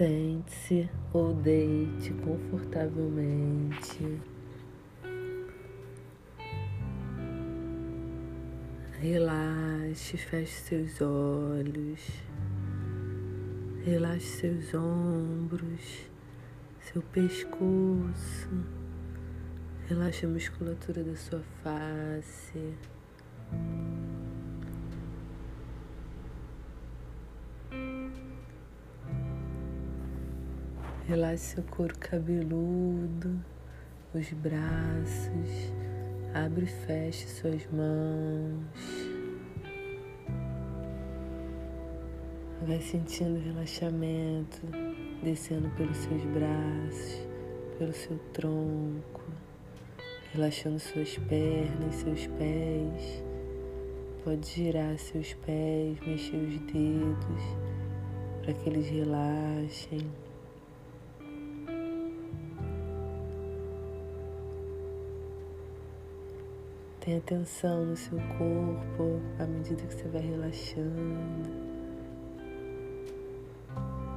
Sente-se ou deite confortavelmente. Relaxe, feche seus olhos. Relaxe seus ombros, seu pescoço. Relaxe a musculatura da sua face. Relaxe seu couro cabeludo, os braços, abre e feche suas mãos. Vai sentindo relaxamento descendo pelos seus braços, pelo seu tronco, relaxando suas pernas, seus pés. Pode girar seus pés, mexer os dedos para que eles relaxem. Tenha atenção no seu corpo à medida que você vai relaxando.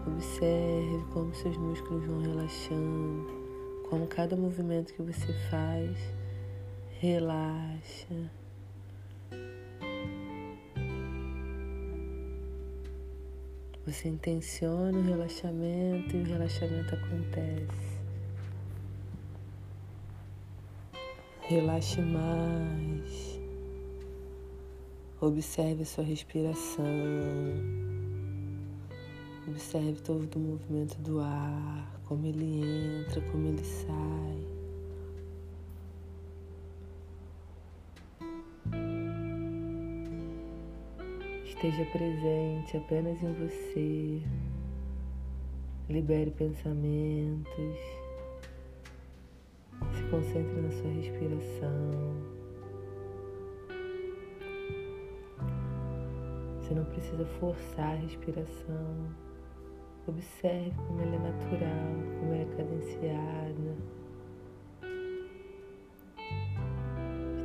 Observe como seus músculos vão relaxando, como cada movimento que você faz relaxa. Você intenciona o relaxamento e o relaxamento acontece. Relaxe mais. Observe sua respiração. Observe todo o movimento do ar, como ele entra, como ele sai. Esteja presente apenas em você. Libere pensamentos. Concentre na sua respiração. Você não precisa forçar a respiração. Observe como ela é natural, como ela é cadenciada.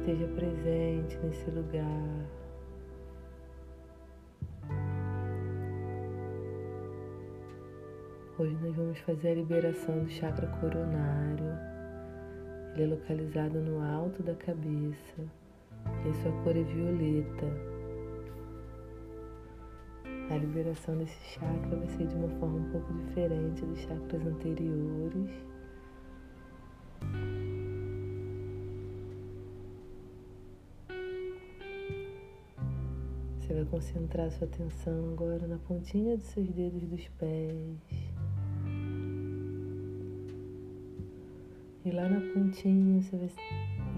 Esteja presente nesse lugar. Hoje nós vamos fazer a liberação do chakra coronário. Ele é localizado no alto da cabeça e sua cor é violeta. A liberação desse chakra vai ser de uma forma um pouco diferente dos chakras anteriores. Você vai concentrar sua atenção agora na pontinha dos seus dedos dos pés. E lá na pontinha você vai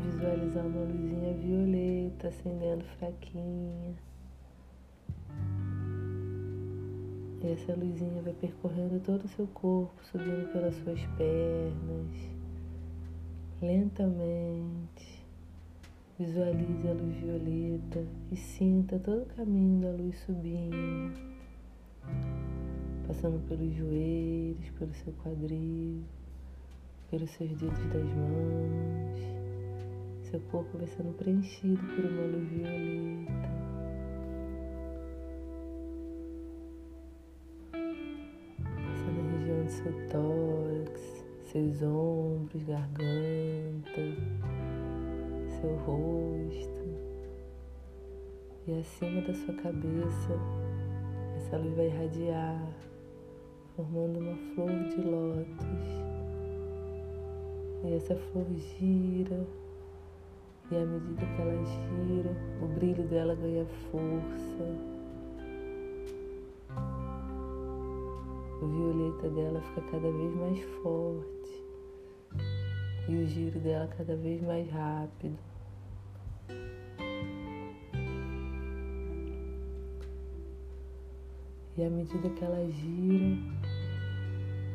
visualizar uma luzinha violeta acendendo fraquinha. E essa luzinha vai percorrendo todo o seu corpo, subindo pelas suas pernas, lentamente. Visualize a luz violeta e sinta todo o caminho da luz subindo, passando pelos joelhos, pelo seu quadril pelos seus dedos das mãos. Seu corpo vai sendo preenchido por uma luz violeta. Passando na região do seu tórax, seus ombros, garganta, seu rosto. E acima da sua cabeça, essa luz vai irradiar, formando uma flor de lótus e essa flor gira, e à medida que ela gira, o brilho dela ganha força. O violeta dela fica cada vez mais forte e o giro dela cada vez mais rápido. E à medida que ela gira,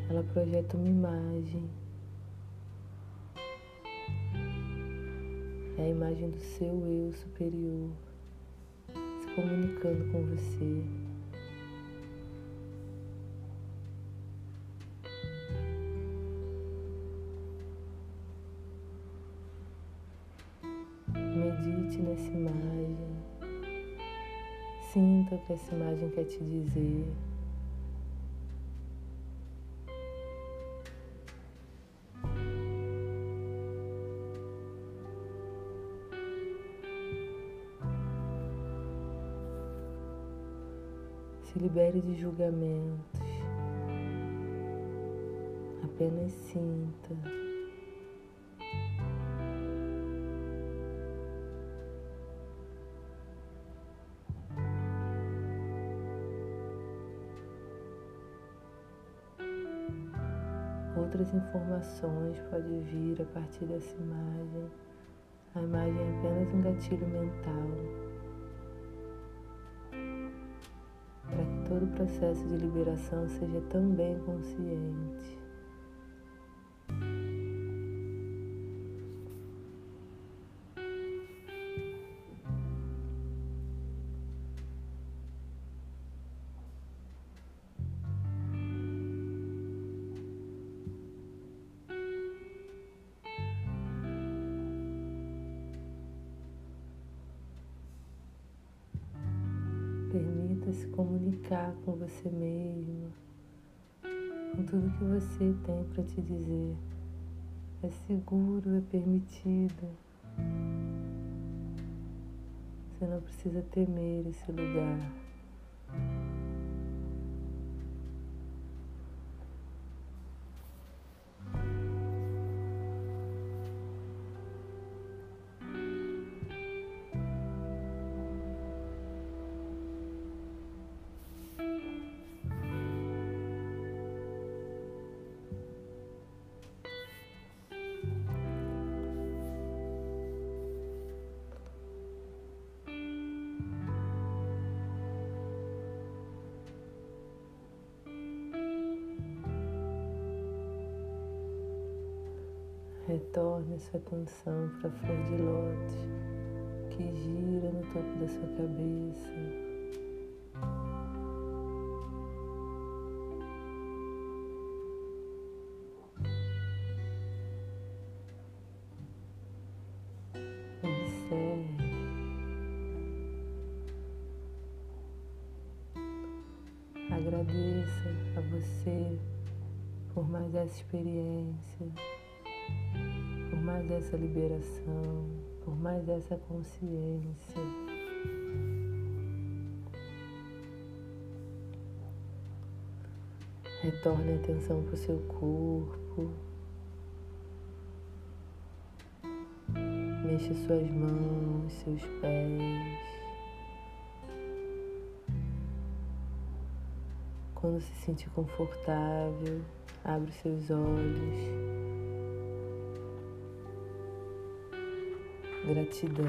ela projeta uma imagem É a imagem do seu eu superior se comunicando com você. Medite nessa imagem. Sinta o que essa imagem quer te dizer. Se libere de julgamentos. Apenas sinta. Outras informações podem vir a partir dessa imagem. A imagem é apenas um gatilho mental todo o processo de liberação seja também consciente. Se comunicar com você mesmo, com tudo que você tem para te dizer. É seguro, é permitido. Você não precisa temer esse lugar. Retorne sua atenção para a flor de lótus que gira no topo da sua cabeça. Agradeça a você por mais essa experiência por mais essa liberação, por mais essa consciência. Retorne a atenção para o seu corpo. Mexa suas mãos, seus pés. Quando se sentir confortável, abre seus olhos. Gratidão.